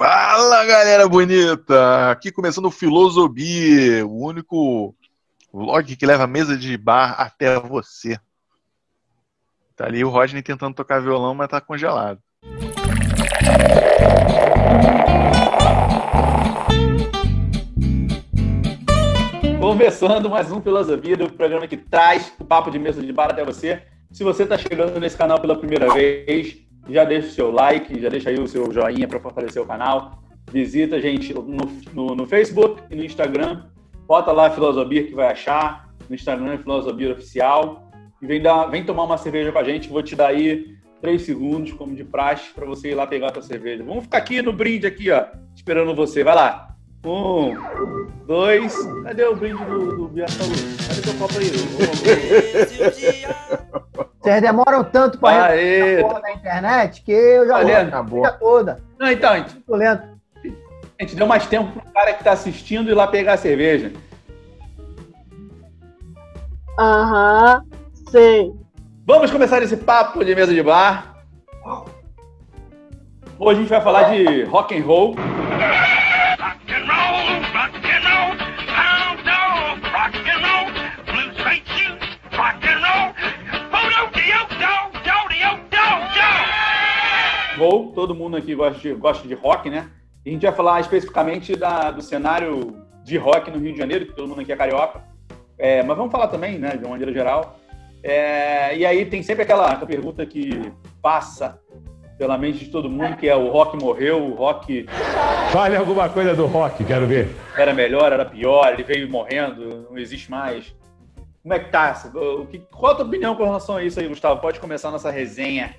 Fala galera bonita! Aqui começando o Filosofia, o único vlog que leva a mesa de bar até você. Tá ali o Rodney tentando tocar violão, mas tá congelado. Começando mais um Filosofia, o programa que traz o papo de mesa de bar até você. Se você está chegando nesse canal pela primeira vez, já deixa o seu like, já deixa aí o seu joinha para fortalecer o canal. Visita a gente no, no, no, Facebook e no Instagram. Bota lá a Filosofia que vai achar. No Instagram Filosofia Oficial. E vem, dar, vem tomar uma cerveja com a gente. Vou te dar aí três segundos, como de praxe, para você ir lá pegar a tua cerveja. Vamos ficar aqui no brinde, aqui, ó, esperando você. Vai lá. Um, dois. Cadê o brinde do, do? Cadê teu copo aí? Vocês demoram tanto para resolver na internet que eu já Valeu, acabou toda. Não, então, a gente, lento. a gente deu mais tempo pro cara que tá assistindo ir lá pegar a cerveja. Aham, sei. Vamos começar esse papo de mesa de bar. Hoje a gente vai falar de rock and roll. Todo mundo aqui gosta de, gosta de rock, né? E a gente vai falar especificamente da, do cenário de rock no Rio de Janeiro, que todo mundo aqui é carioca. É, mas vamos falar também, né, de uma maneira geral. É, e aí tem sempre aquela, aquela pergunta que passa pela mente de todo mundo, que é o rock morreu, o rock... Fale alguma coisa do rock, quero ver. Era melhor, era pior, ele veio morrendo, não existe mais. Como é que tá? O que, qual a tua opinião com relação a isso aí, Gustavo? Pode começar nossa resenha.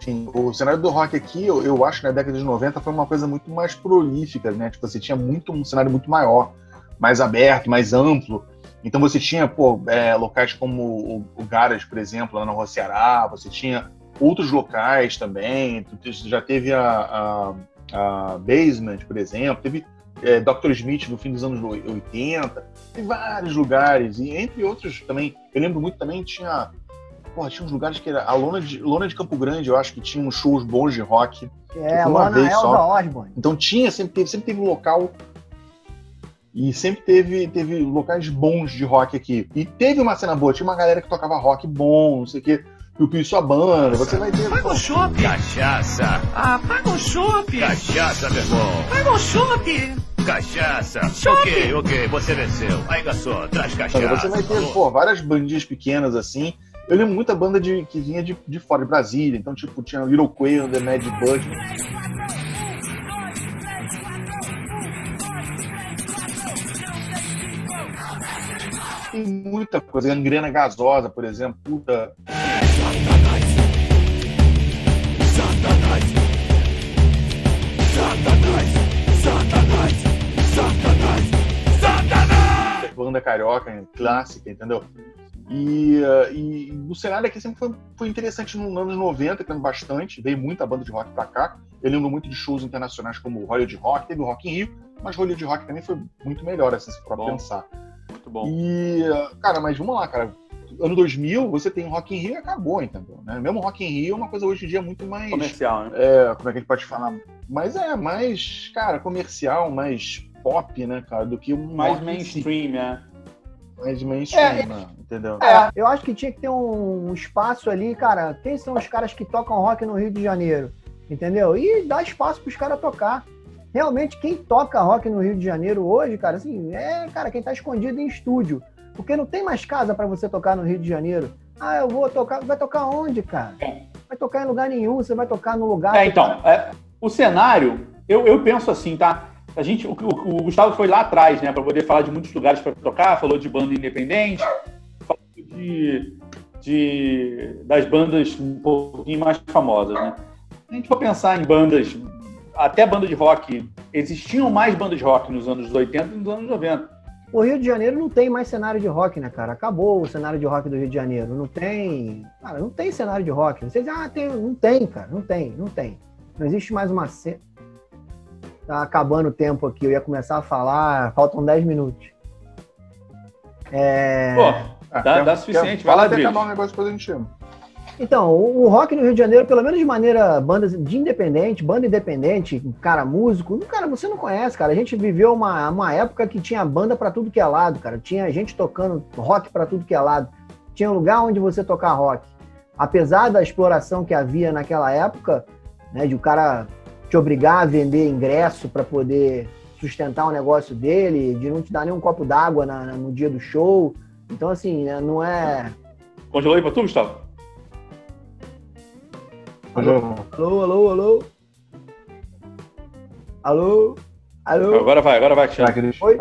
Enfim, o cenário do rock aqui, eu, eu acho na década de 90 foi uma coisa muito mais prolífica, né? Tipo, você tinha muito, um cenário muito maior, mais aberto, mais amplo. Então você tinha, pô, é, locais como o, o Garage, por exemplo, lá no Ceará, você tinha outros locais também, já teve a, a, a Basement, por exemplo, teve é, Dr. Smith no fim dos anos 80, tem vários lugares, e entre outros também, eu lembro muito também, tinha Porra, tinha uns lugares que era. A Lona de, Lona de Campo Grande, eu acho que tinha uns shows bons de rock. É, a Lona Elza só. Osborne. Então tinha, sempre teve, sempre teve um local. E sempre teve, teve locais bons de rock aqui. E teve uma cena boa, tinha uma galera que tocava rock bom, não sei o quê. Piu sua banda, você vai ter. Paga o chopp! Cachaça! Ah, paga o chopp! Cachaça, meu irmão! Paga o chopp! Cachaça! Ok, ok, você venceu. Aí, garçom, traz cachaça. Então, você vai ter, pô, várias bandinhas pequenas assim. Eu lembro muita banda de, que vinha de, de fora, de Brasília. Então, tipo, tinha Little Quail, The Mad Bud. Tem muita coisa. Gangrena gasosa, por exemplo. Puta. Banda carioca, clássica, entendeu? E, uh, e, o cenário aqui sempre foi, foi interessante nos anos 90, tendo bastante, veio muita banda de rock pra cá. Eu lembro muito de shows internacionais como o Hollywood Rock, teve o Rock in Rio, mas o Hollywood Rock também foi muito melhor, assim, se for bom. pensar. Muito bom. E, uh, cara, mas vamos lá, cara. Ano 2000, você tem o Rock in Rio e acabou, entendeu? Né? Mesmo Rock in Rio é uma coisa hoje em dia muito mais... Comercial, né? É, como é que a gente pode falar? Mas é mais, cara, comercial, mais pop, né, cara, do que um... Mais mainstream, é mais mainstream, é, né? entendeu? É, eu acho que tinha que ter um, espaço ali, cara. Quem são os caras que tocam rock no Rio de Janeiro? Entendeu? E dá espaço para os caras tocar. Realmente, quem toca rock no Rio de Janeiro hoje, cara, assim, é, cara, quem tá escondido em estúdio. Porque não tem mais casa para você tocar no Rio de Janeiro. Ah, eu vou tocar. Vai tocar onde, cara? Vai tocar em lugar nenhum, você vai tocar no lugar. É, então, é, o cenário, eu, eu penso assim, tá? A gente, o, o, o Gustavo foi lá atrás, né, para poder falar de muitos lugares para tocar, falou de banda independente, falou de, de, das bandas um pouquinho mais famosas, né. A gente for pensar em bandas, até banda de rock, existiam mais bandas de rock nos anos 80 e nos anos 90. O Rio de Janeiro não tem mais cenário de rock, né, cara? Acabou o cenário de rock do Rio de Janeiro. Não tem. Cara, não tem cenário de rock. Vocês ah, tem. Não tem, cara. Não tem, não tem. Não existe mais uma, Tá acabando o tempo aqui, eu ia começar a falar, faltam 10 minutos. É... Pô, dá, dá suficiente, vai lá, acabar um negócio depois a gente chama. Então, o rock no Rio de Janeiro, pelo menos de maneira banda de independente, banda independente, cara, músico, cara, você não conhece, cara. A gente viveu uma, uma época que tinha banda pra tudo que é lado, cara. Tinha gente tocando rock pra tudo que é lado. Tinha um lugar onde você tocar rock. Apesar da exploração que havia naquela época, né, de o cara te obrigar a vender ingresso pra poder sustentar o negócio dele, de não te dar nem um copo d'água no dia do show. Então, assim, né, não é. Congelou aí pra tu, Gustavo? Alô, alô, alô. Alô, alô. Agora vai, agora vai, Cristiano. Oi?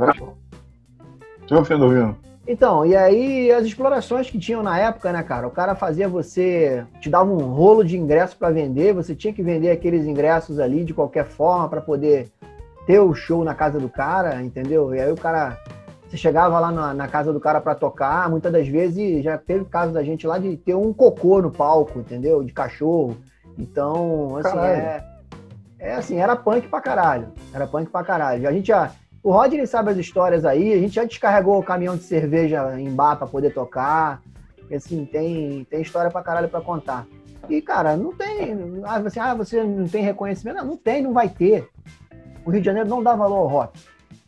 Deixa eu ouvindo. Então, e aí as explorações que tinham na época, né, cara? O cara fazia você, te dava um rolo de ingresso para vender, você tinha que vender aqueles ingressos ali de qualquer forma para poder ter o show na casa do cara, entendeu? E aí o cara, você chegava lá na, na casa do cara para tocar, muitas das vezes já teve caso da gente lá de ter um cocô no palco, entendeu? De cachorro. Então, assim, Caralho. é, é assim, era punk pra caralho. Era punk pra caralho. A gente já o Rodney sabe as histórias aí, a gente já descarregou o caminhão de cerveja em bar pra poder tocar. Assim, tem, tem história pra caralho pra contar. E, cara, não tem. Ah, você, ah, você não tem reconhecimento? Não, não tem, não vai ter. O Rio de Janeiro não dá valor ao rock.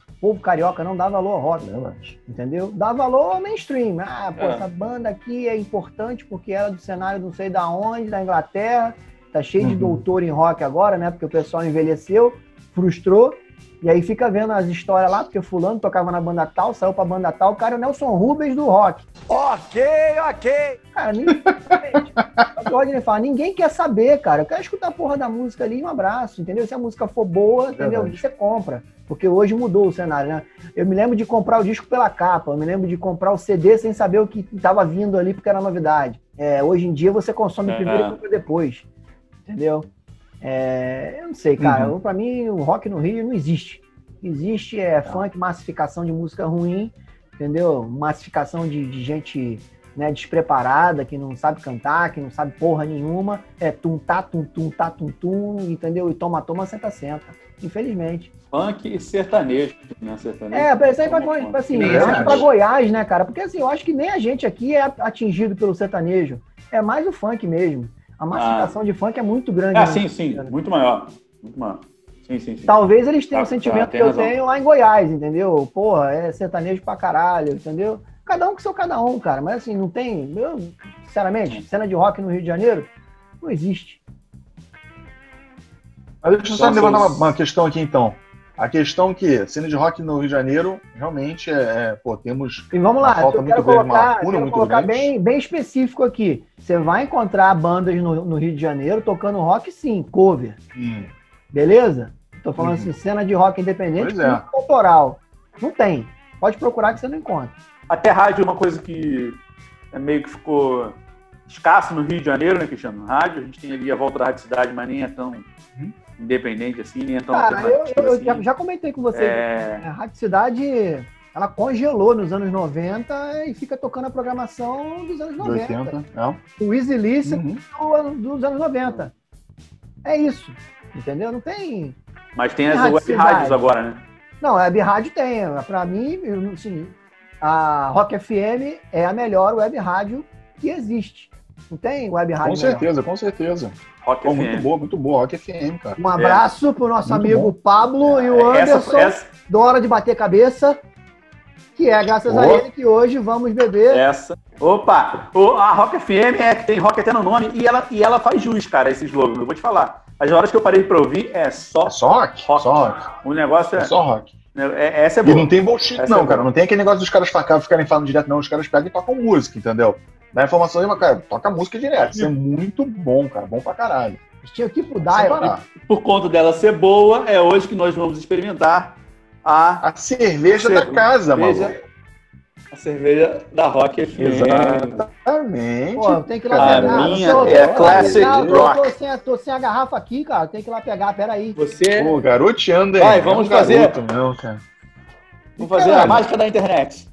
O povo carioca não dá valor ao rock, entendeu? Dá valor ao mainstream. Ah, pô, É. essa banda aqui é importante porque ela é do cenário não sei da onde, da Inglaterra. Tá cheio de Uhum. doutor em rock agora, né? Porque o pessoal envelheceu, frustrou. E aí fica vendo as histórias lá, porque fulano tocava na banda tal, saiu pra banda tal, o cara é o Nelson Rubens do rock. Ok, ok. Cara, ninguém, Rodney fala, ninguém quer saber, cara. Eu quero escutar a porra da música ali e um abraço, entendeu? Se a música for boa, entendeu? Verdade. Você compra. Porque hoje mudou o cenário, né? Eu me lembro de comprar o disco pela capa, eu me lembro de comprar o CD sem saber o que estava vindo ali, porque era novidade. É, hoje em dia você consome É. primeiro e compra depois. Entendeu? É, eu não sei, cara. Uhum. Pra mim, o rock no Rio não existe. Existe é funk, massificação de música ruim, entendeu? Massificação de, de gente né, despreparada, que não sabe cantar, que não sabe porra nenhuma. É tum tá, tum tum tá, tum tum, entendeu? E toma, toma, senta, senta. Infelizmente. Funk e sertanejo, né? Sertanejo. É, pra isso aí pra, assim, acho. pra Goiás, né, cara? Porque assim, eu acho que nem a gente aqui é atingido pelo sertanejo. É mais o funk mesmo. A massificação de funk é muito grande. Ah, sim, sim. Muito maior. Muito maior. Sim, sim, sim. Talvez eles tenham Tá, o sentimento tá, que eu razão. tenho lá em Goiás, entendeu? Porra, é sertanejo pra caralho, entendeu? Cada um com seu cada um, cara. Mas assim, não tem. Eu, sinceramente, cena de rock no Rio de Janeiro não existe. Mas deixa eu só Nossa, levantar uma, uma questão aqui então. A questão que cena de rock no Rio de Janeiro, realmente, é, é, pô, temos. E vamos lá, falta eu muito grande, uma colocar, lacuna quero muito colocar grande. bem, bem específico aqui. Você vai encontrar bandas no, no Rio de Janeiro tocando rock, sim, cover. Hum, Beleza? Tô falando Uhum. assim, cena de rock independente, Pois é. autoral. Não tem. Pode procurar que você não encontra. Até rádio é uma coisa que é meio que ficou escasso no Rio de Janeiro, né, Cristiano? Rádio, a gente tem ali a volta da Rádio Cidade, mas nem é tão Uhum. Independente assim, nem é tão Cara, eu, eu assim. já, já comentei com você. É, A Rádio Cidade, ela congelou nos anos 90 e fica tocando a programação dos anos de 90. 80. É. O Easy Listen Uhum. dos anos 90. É isso. Entendeu? Não tem. Mas tem as Rádio web rádios agora, né? Não, a web rádio tem. Pra mim, eu, assim, a Rock FM é a melhor web rádio que existe. Não tem web rádio Com melhor. certeza, com certeza. Rock Pô, FM. muito boa, muito boa. Rock FM, cara. Um abraço pro nosso Muito amigo Pablo e o É, Essa, Anderson, essa, do Hora de Bater Cabeça, que é graças a ele que hoje vamos beber. essa. Opa! O- a Rock FM é que tem rock até no nome e ela, e ela faz jus, cara, esse slogan. Eu vou te falar. As horas que eu parei pra ouvir é só. É só rock? Rock. Só rock. O negócio é. É só rock. é- essa é E boa. não tem bullshit, Essa não, é cara. Não tem aquele negócio dos caras ficar- ficarem falando direto, não. Os caras pegam e tocam música, entendeu? Dá informação aí, mas, cara, toca música direto. Isso é muito bom, cara. Bom pra caralho. Tinha que parar. Por conta dela ser boa, é hoje que nós vamos experimentar a, A cerveja da Cerveja. casa, mano. a cerveja da Rock FM. Exatamente. Pô, tem que ir lá pegar. a Eu minha tô- é tô- Classic tô- Rock. Tô sem, a- tô sem a garrafa aqui, cara. Tem que ir lá pegar, peraí. Você. Pô, garoteando aí. Vai, vamos É um fazer. garoto, Não, cara. Vamos fazer a Caralho. mágica da internet.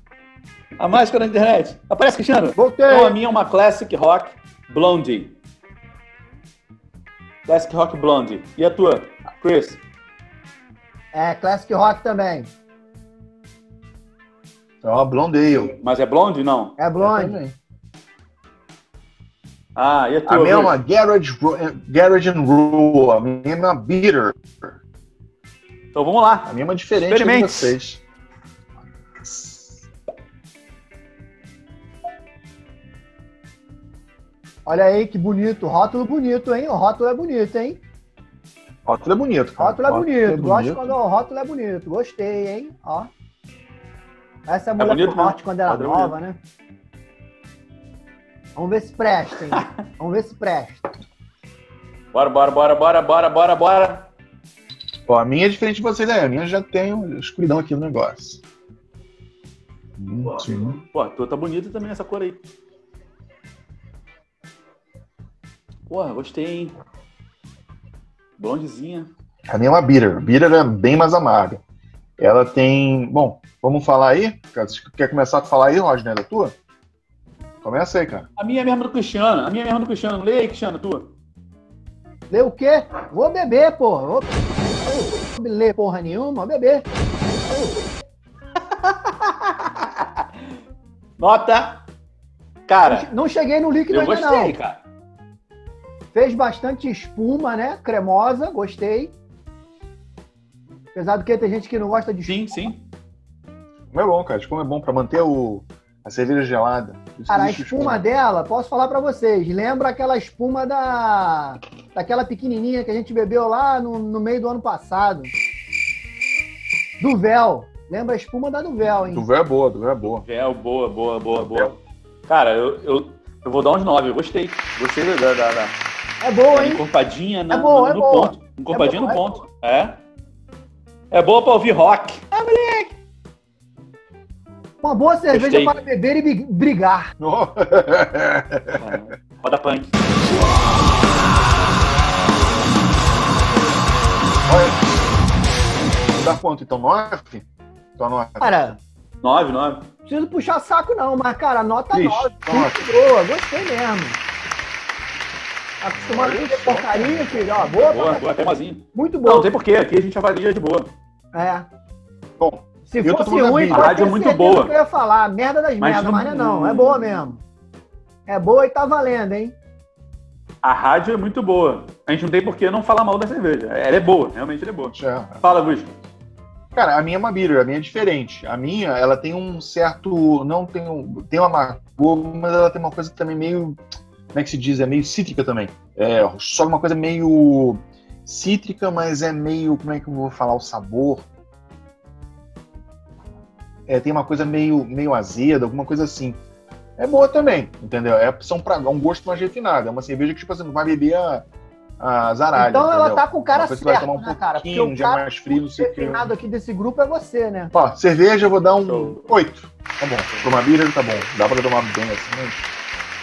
A mágica da internet. Aparece, Cristiano? Voltei. Então, a minha é uma Classic Rock Blondie. Classic Rock Blondie. E a tua, Chris? É, Classic Rock também. Ó, Blondale. Mas é Blonde? Não. É blonde. Também. Ah, e a A tua? minha é uma Garage, Garage and Rule. A minha é uma Beater. Então vamos lá. A minha é uma diferente de vocês. Olha aí que bonito, rótulo bonito, hein? O rótulo é bonito, hein? Rótulo é bonito, cara. Rótulo é bonito. Gosto bonito. quando o rótulo é bonito. Gostei, hein? Ó. Essa é a É mulher bonito do norte mesmo. quando era Padrão nova, né? Vamos ver se presta, hein? Vamos ver se presta. Bora, bora, bora, bora, bora, bora, bora. Ó, a minha é diferente de vocês, né? A minha já tem escuridão aqui no negócio. Hum, sim. Pô, a tua tá bonita também essa cor aí. Porra, gostei, hein? Blondezinha. A minha é uma Beater. Beater é bem mais amarga. Ela tem. Bom, vamos falar aí? Quer começar a falar aí, Rodney, da tua? Começa aí, cara. A minha é mesmo do Cristiano. A minha é mesmo do Cristiano. Lê aí, Cristiano, tua. Lê o quê? Vou beber, porra. Vou... Vou ler porra nenhuma, vou beber. Nota. Cara, Não cheguei no líquido eu ainda gostei, não. cara. Fez bastante espuma, né? Cremosa, gostei. Apesar do que tem gente que não gosta de espuma. Sim, sim. Como é bom, cara. Como é bom pra manter o... a cerveja gelada. Isso Cara, a existe espuma dela, posso falar pra vocês, lembra aquela espuma da daquela pequenininha que a gente bebeu lá no, no meio do ano passado. Do véu. Lembra a espuma da do véu, hein? Do véu é boa, do véu é boa. Véu, boa, boa, boa, boa. Cara, eu, eu, eu vou dar uns 9. Eu gostei. Gostei da, da, da, É boa, hein? encorpadinha na- É boa, no, é no boa. ponto. Encorpadinha É no boa, é ponto. É. É boa pra ouvir rock. Uma boa cerveja Gostei. para beber e brigar. Roda punk. Dá quanto então? Nove? Então nove. Cara, 9, 9. não preciso puxar saco não, mas cara, nota Ixi, 9. nota. Muito boa, gostei mesmo. Acostumado a comer porcaria, filho. Ó, boa, Boa, boa, cremosinho. muito Não, boa. não tem porquê. Aqui a gente avalia de boa. É. Bom, Se Eu fosse ruim, A rádio é muito boa. que eu ia falar. Merda das Mas merdas, não- mas não é não. É boa mesmo. É boa e tá valendo, hein? A rádio é muito boa. A gente não tem por que não falar mal da cerveja. Ela é boa, realmente ela é boa. já. Fala, Gusto. Cara, a minha é uma beer, a minha é diferente. A minha, ela tem um certo. Não tem um. Tem uma amargor, mas ela tem uma coisa também meio. Como é que se diz? É meio cítrica também. É, só uma coisa meio cítrica, mas é meio. Como é que eu vou falar o sabor? É, tem uma coisa meio, meio azeda, alguma coisa assim. É boa também, entendeu? É opção pra um gosto mais refinado. É uma cerveja que, tipo assim, não vai beber a, a zaralha. então ela entendeu? tá com o cara que vai certo, tomar um né, cara? Porque pouquinho, um o dia cara mais frio, não sei refinado aqui desse grupo é você, né? Ó, cerveja eu vou dar um Show. 8. Tá bom. Pra uma birra tá bom. Dá pra tomar bem assim, mas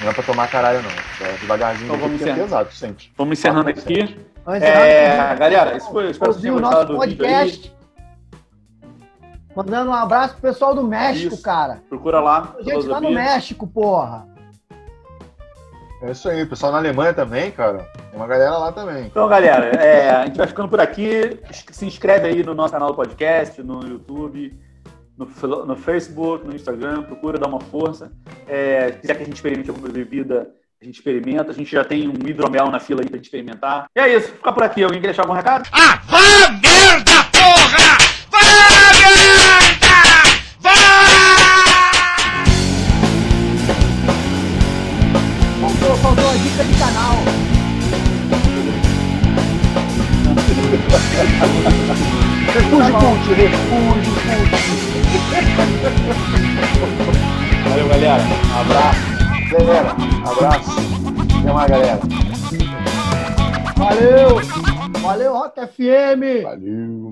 não é pra tomar caralho, não. É devagarzinho, Então vamos porque é encerrar. pesado, sente. Vamos encerrando aqui. Antes É, galera, isso foi, espero que tenham nosso gostado do podcast. Mandando um abraço pro pessoal do México, Isso. cara. Procura lá. A gente tá no. México, porra. É isso aí. O pessoal na Alemanha também, cara. Tem uma galera lá também. Então, galera, é, a gente vai ficando por aqui. Se inscreve aí no nosso canal do podcast, no YouTube, no, no Facebook, no Instagram. Procura dar uma força. É, se quiser que a gente experimente alguma bebida, a gente experimenta. A gente já tem um hidromel na fila aí pra gente experimentar. E é isso. Fica por aqui. Alguém quer deixar algum recado? Ah, vá merda, porra! Vá merda! Vá! Faltou, faltou a dica de canal. Cult, refúgio cult. Valeu, galera. Abraço. Galera, abraço. Até mais, galera. Valeu! Valeu, Rock FM! Valeu.